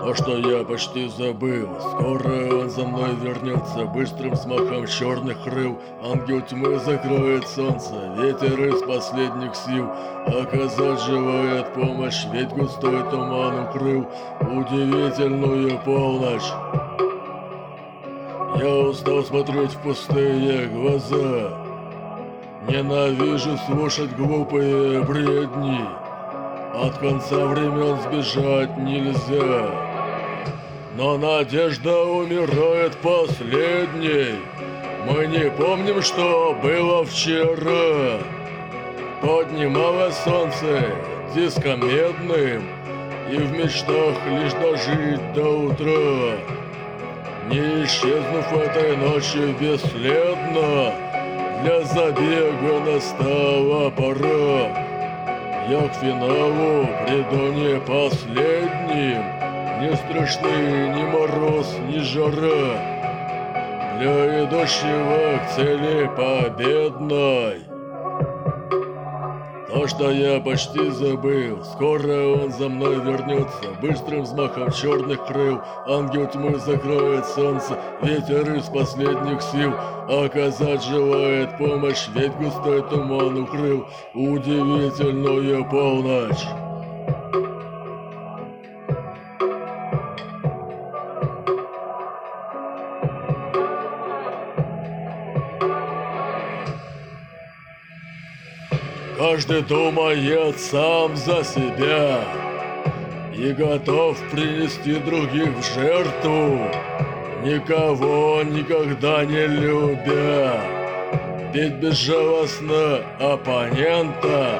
То, что я почти забыл, скоро он за мной вернется Быстрым смахом черных крыл Ангел тьмы закроет солнце Ветер из последних сил. Оказать желает помощь Ведь густой туман укрыл Удивительную полночь. Я устал смотреть в пустые глаза. Ненавижу слушать глупые бредни. От конца времен сбежать нельзя но надежда умирает последней. Мы не помним, что было вчера. Поднималось солнце диском медным, И в мечтах лишь дожить до утра. Не исчезнув этой ночи бесследно, Для забега настала пора. Я к финалу приду не последним, не страшны ни мороз, ни жара. Для идущего к цели победной. То, что я почти забыл, скоро он за мной вернется. Быстрым взмахом черных крыл Ангел тьмы закроет солнце. Ветер из последних сил Оказать желает помощь Ведь густой туман укрыл Удивительную полночь Каждый думает сам за себя И готов принести других в жертву. Никого никогда не любя Ведь безжалостно оппонента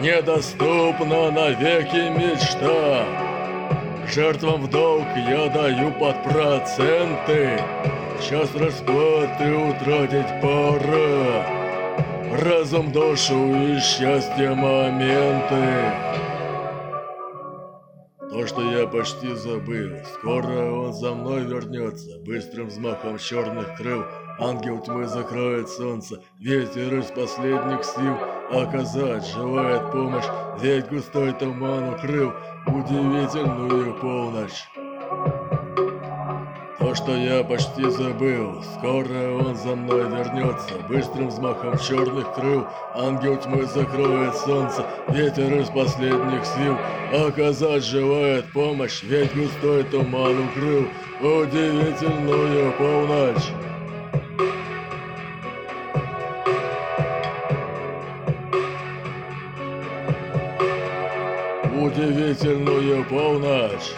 Недоступна навеки мечта. Жертвам в долг я даю под проценты. Час расплаты утратить пора разум, душу и счастье моменты. То, что я почти забыл, скоро он за мной вернется, быстрым взмахом черных крыл. Ангел тьмы закроет солнце, ветер из последних сил оказать желает помощь, ведь густой туман укрыл удивительную полночь. То, что я почти забыл, скоро он за мной вернется. Быстрым взмахом черных крыл Ангел тьмы закроет солнце. Ветер из последних сил Оказать желает помощь. Ведь густой туман укрыл Удивительную полночь. Удивительную полночь